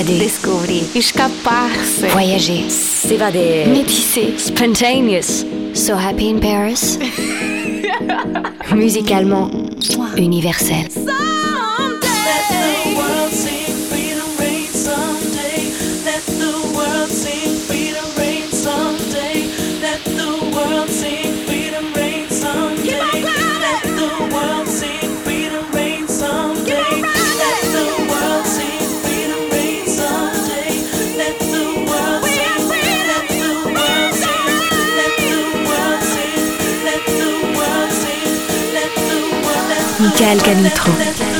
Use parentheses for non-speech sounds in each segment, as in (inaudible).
S'évader. Découvrir. Escapar-se. Voyager. S'évader. Métisser. Spontaneous. So happy in Paris. (laughs) Musicalement universel. Michael Canitro.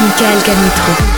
Michael Canitro.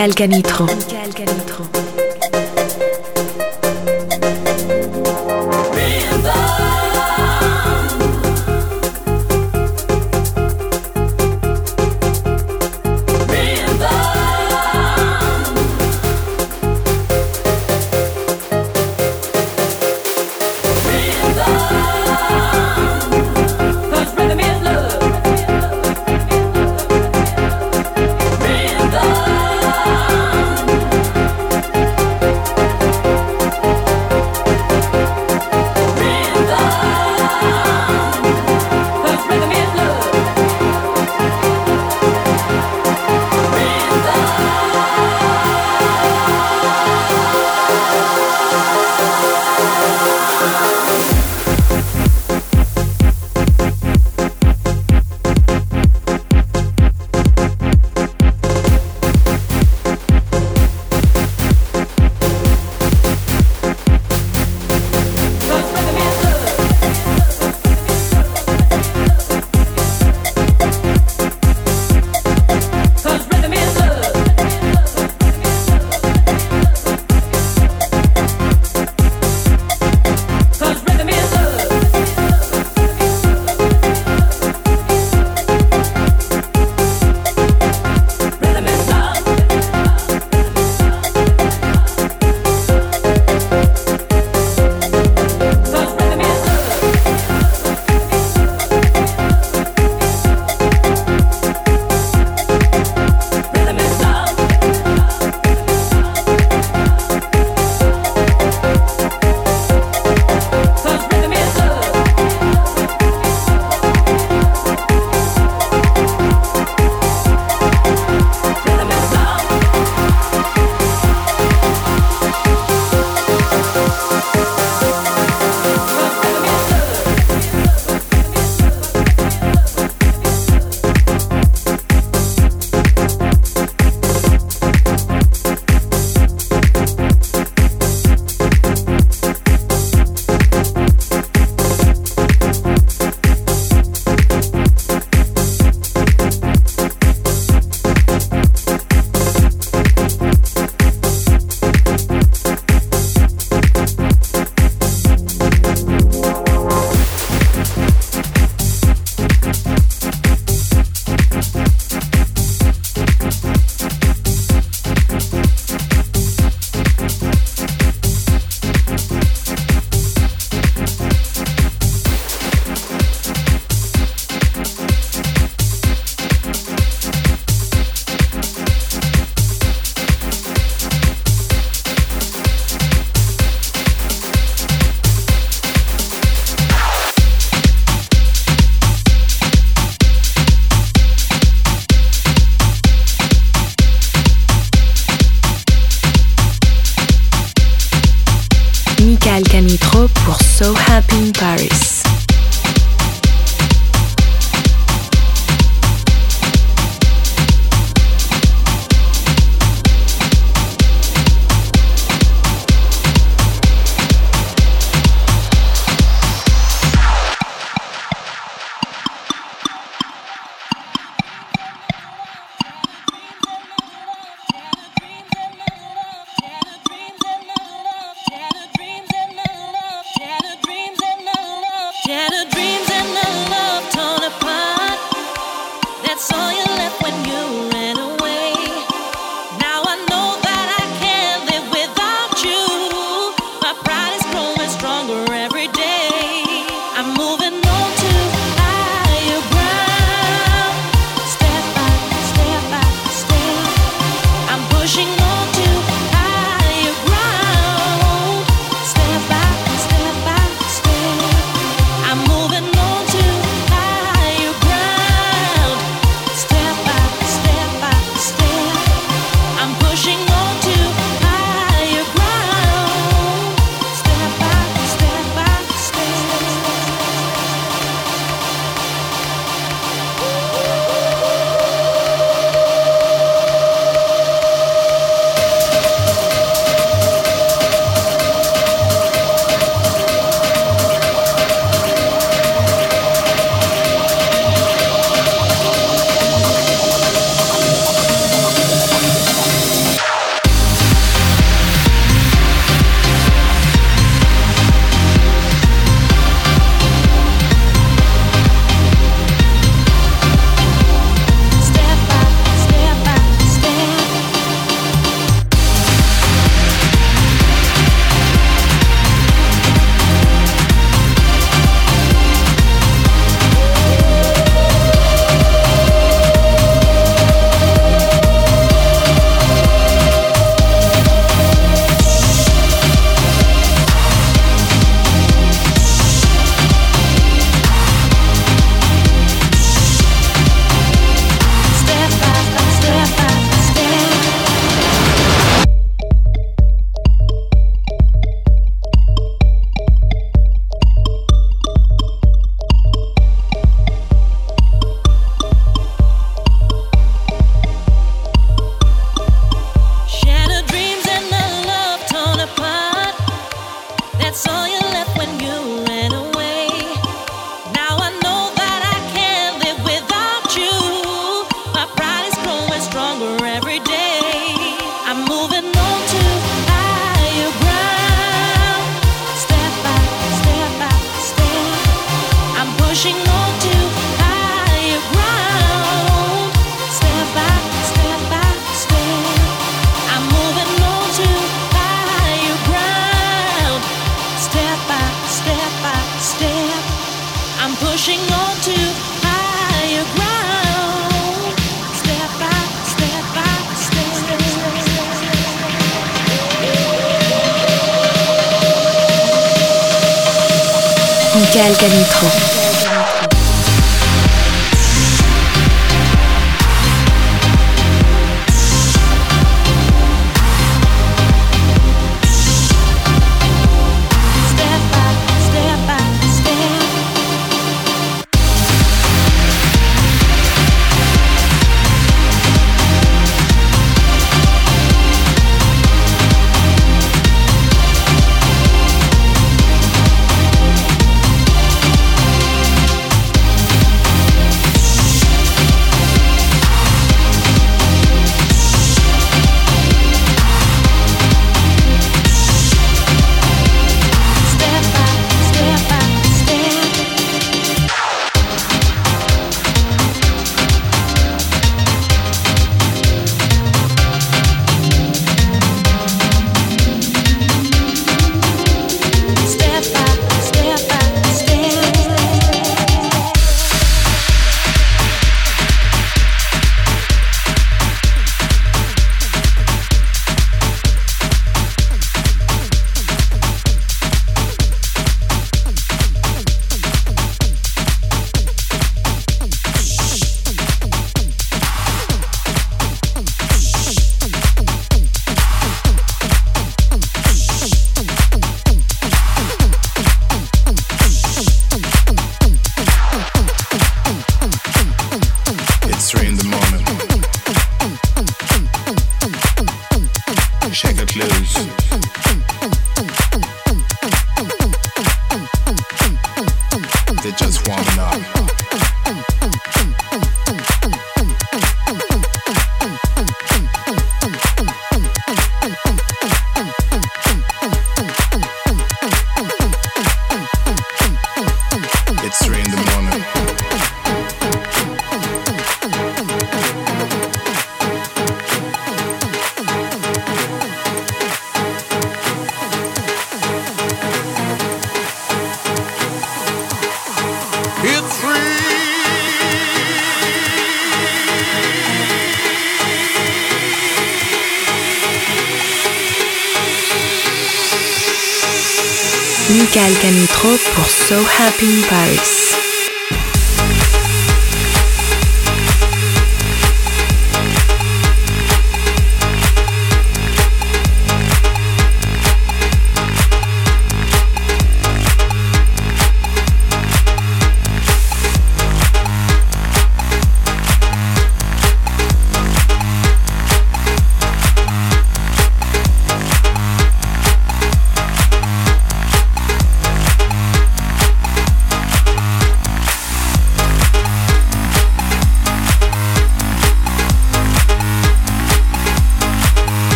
Michael Canitro.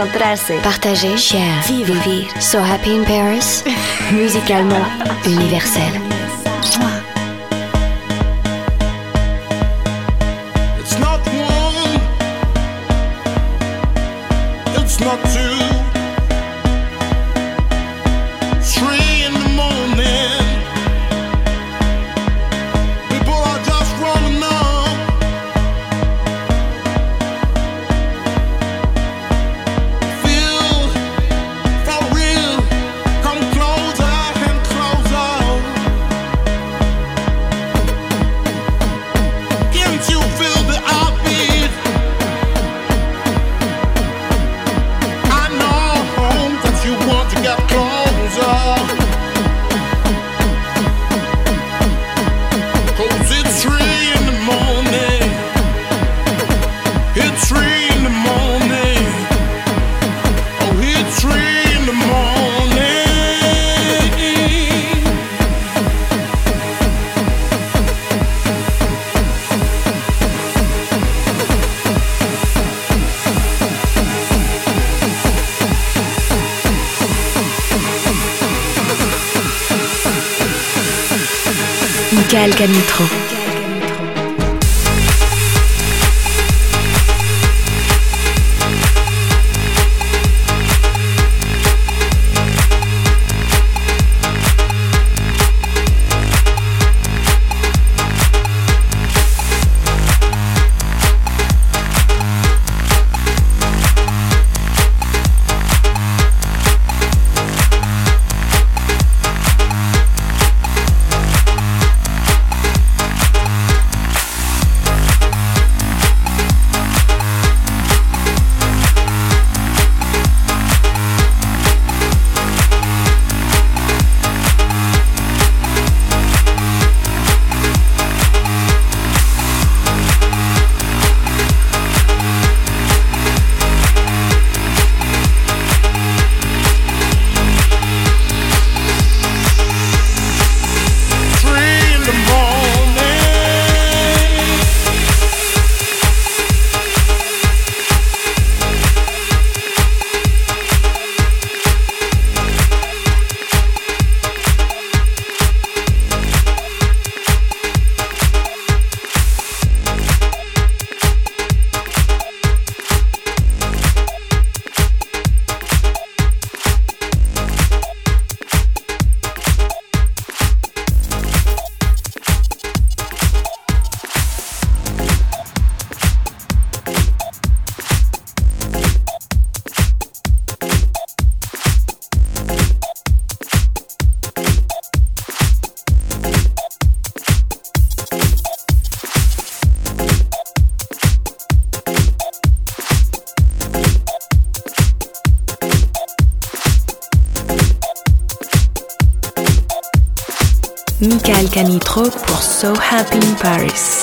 Encontrarse. Partager. Share. Vivre. So happy in Paris. (laughs) Musicalement universel. Pascal Canitro. Canitrot pour So Happy in Paris.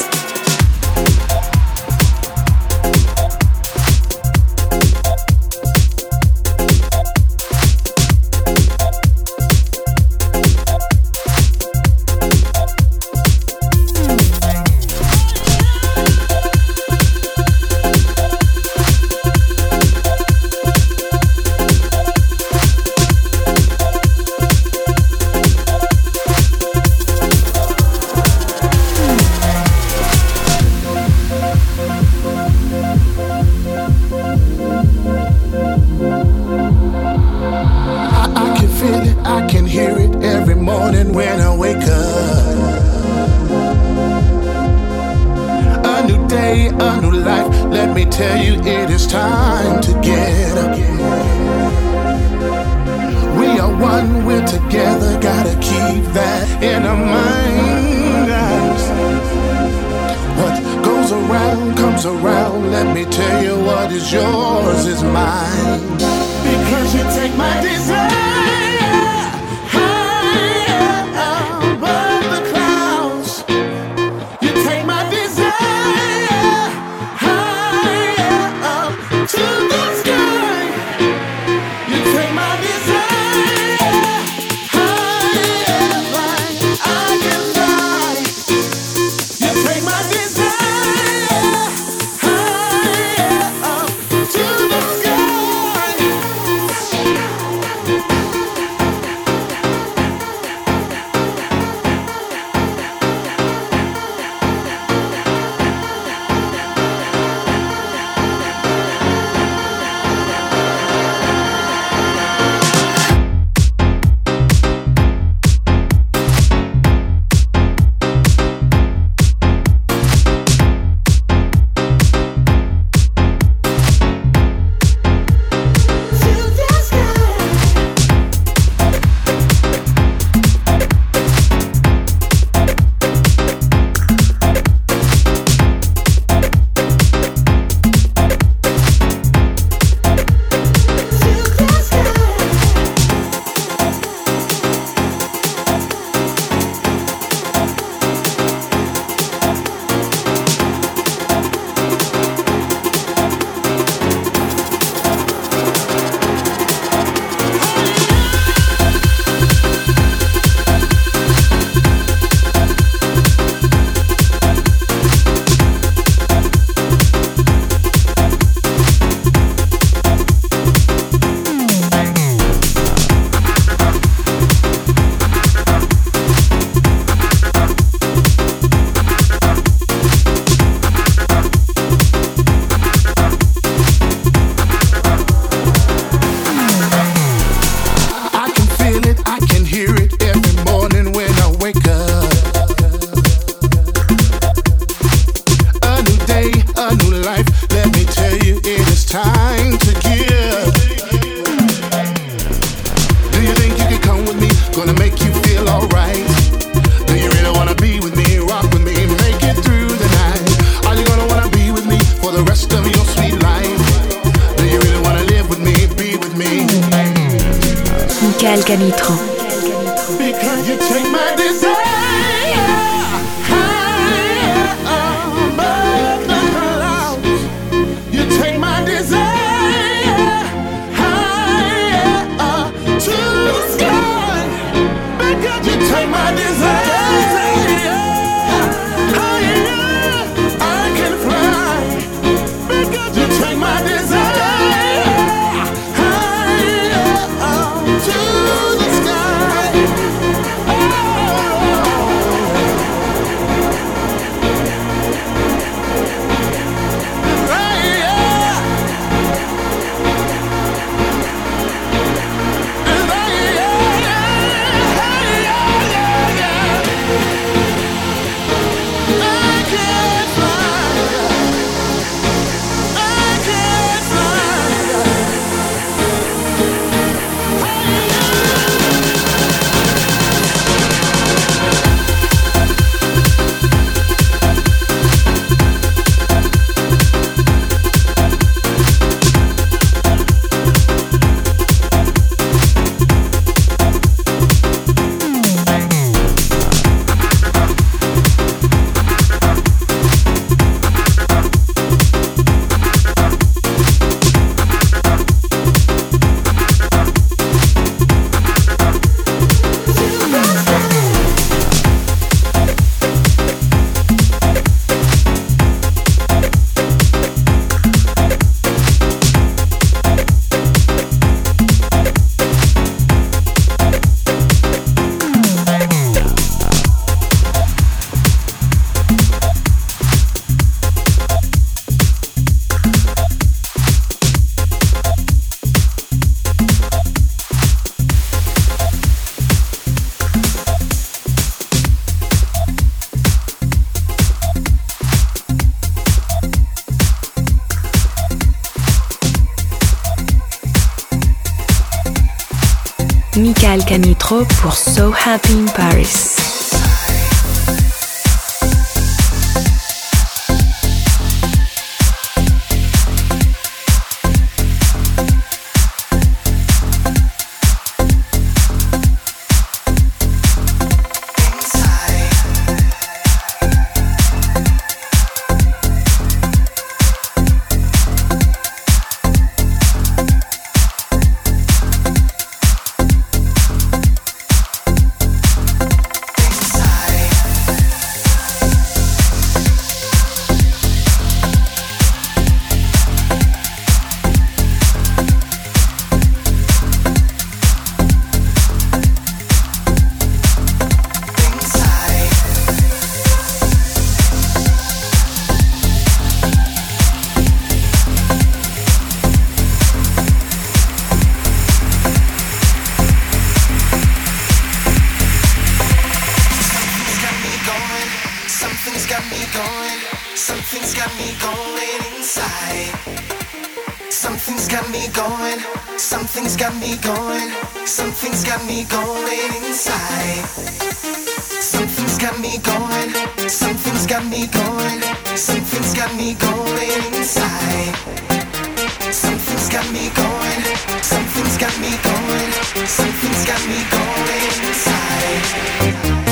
Happy got me going. Something's got me going inside. Something's got me going. Something's got me going. Something's got me going inside. Something's got me going. Something's got me going. Something's got me going inside. Something's got me going. Something's got me going. Something's got me going inside.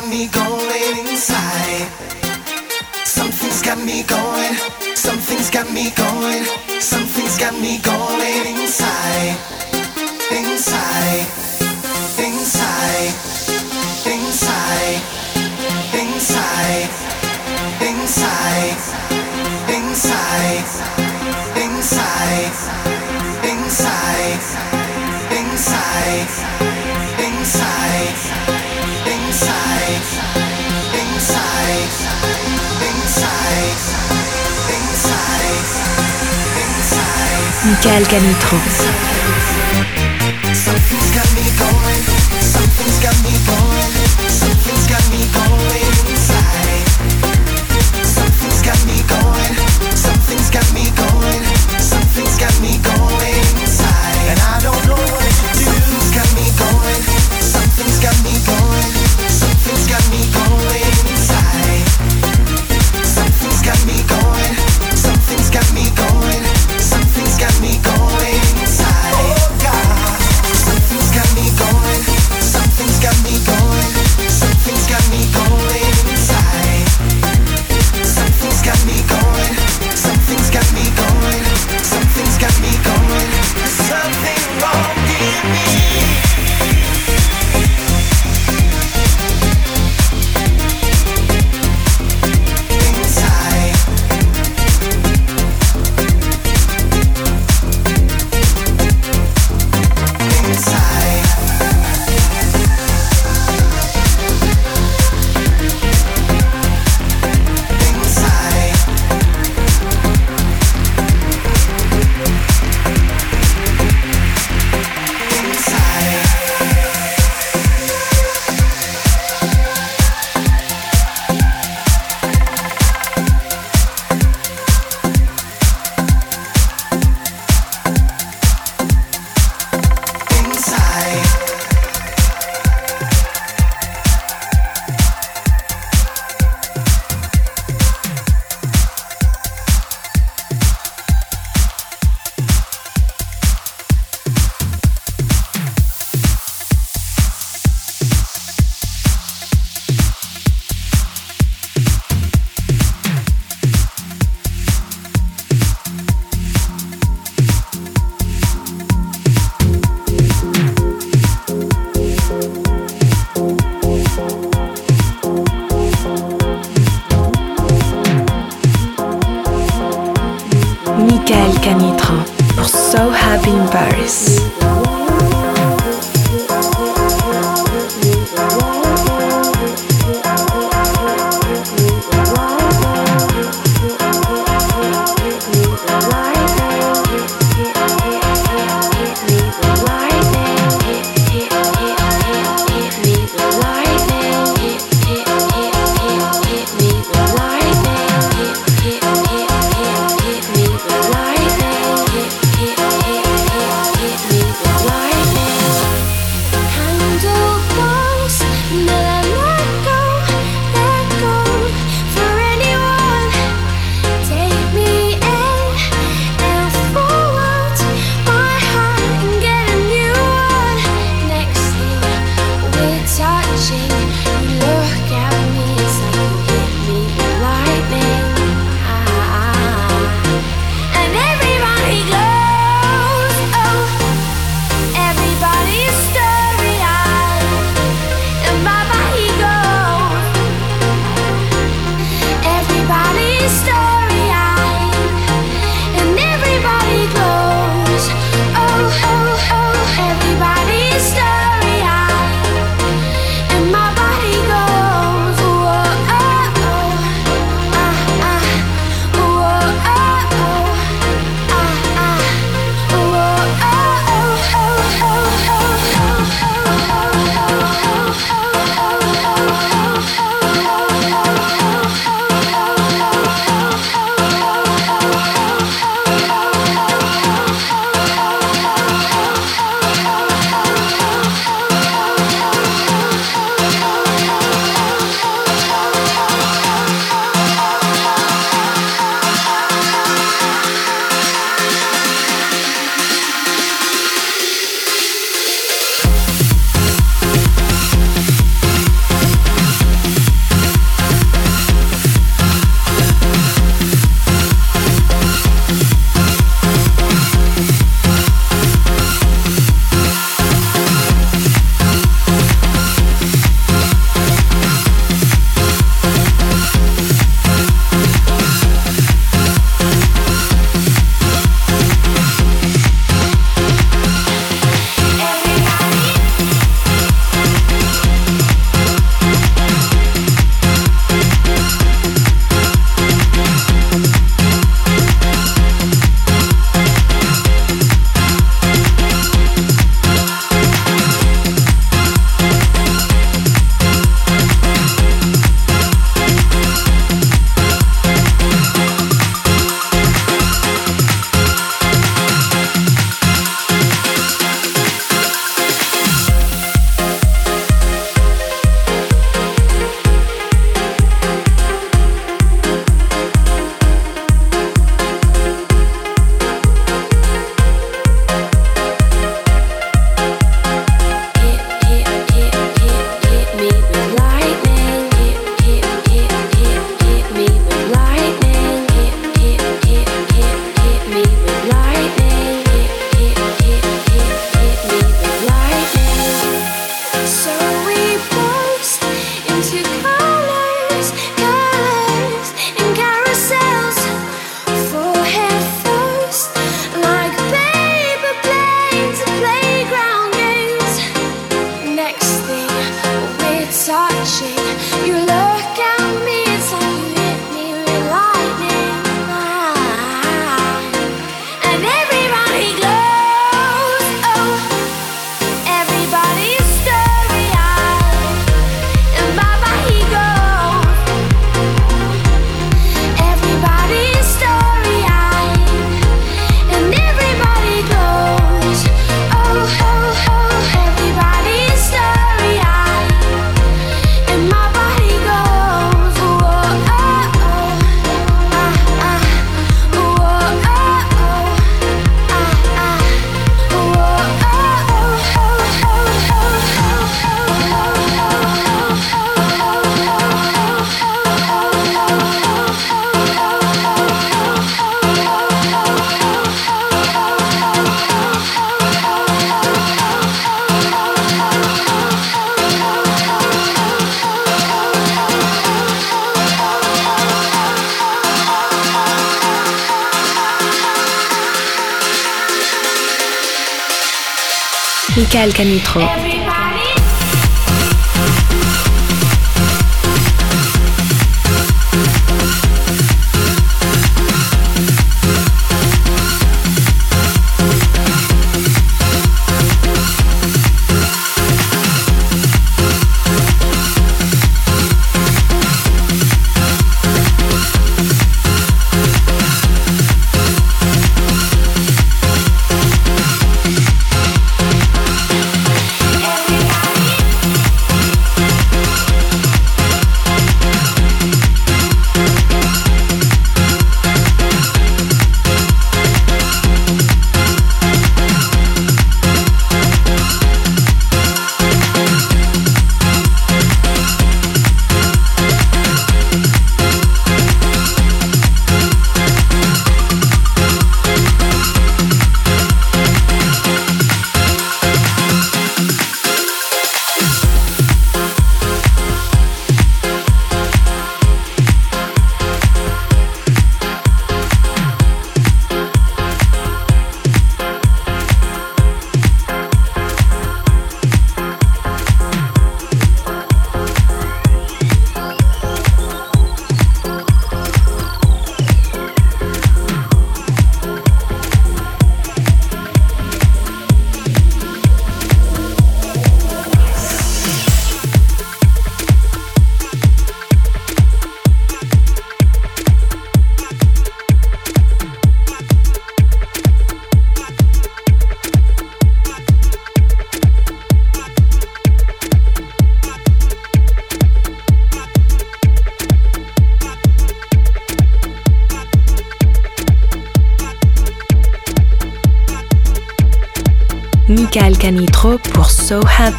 got me going inside. Something's got me going. Something's got me going. Something's got me going inside. Inside. Inside. Inside. Inside. Inside. Inside. Michael Canitro. Camille Canitra pour So Happy in Paris.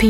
So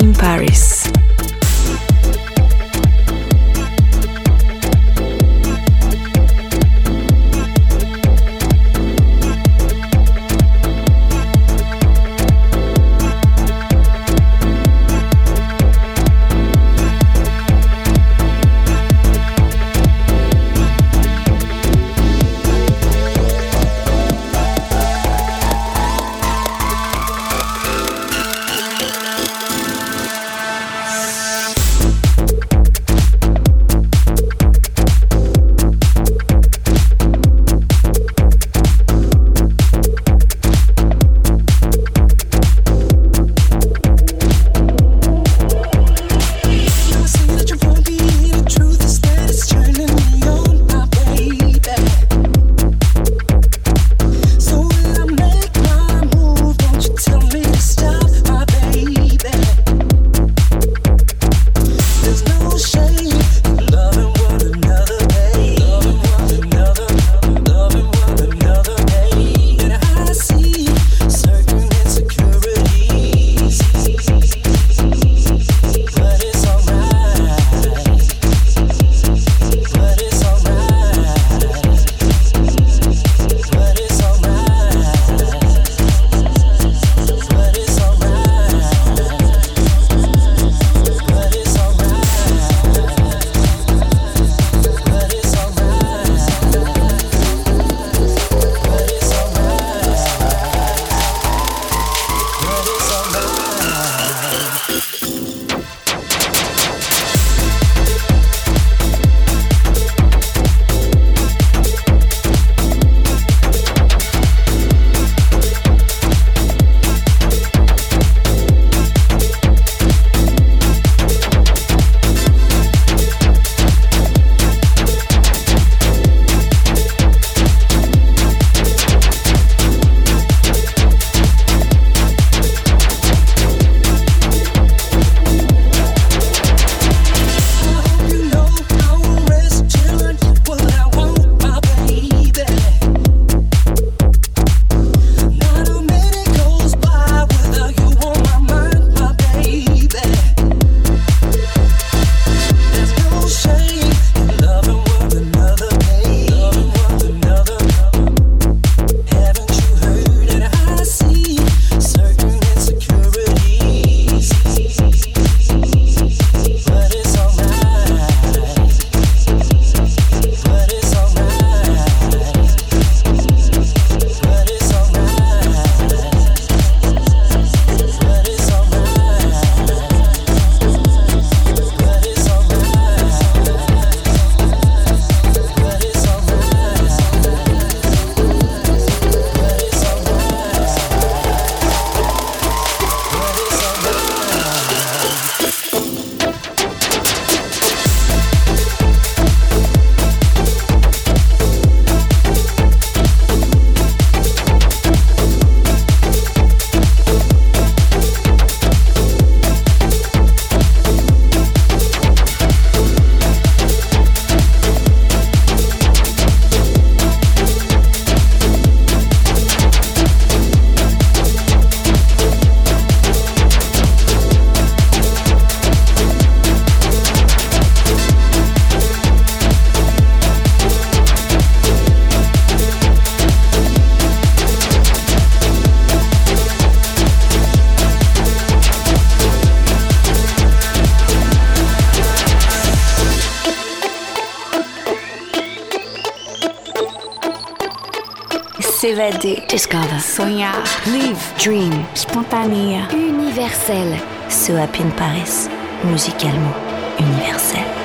S'évader. Discover. Soigner. Live. Dream. Spontané. Universel. Ce Happy in Paris. Musicalement universel.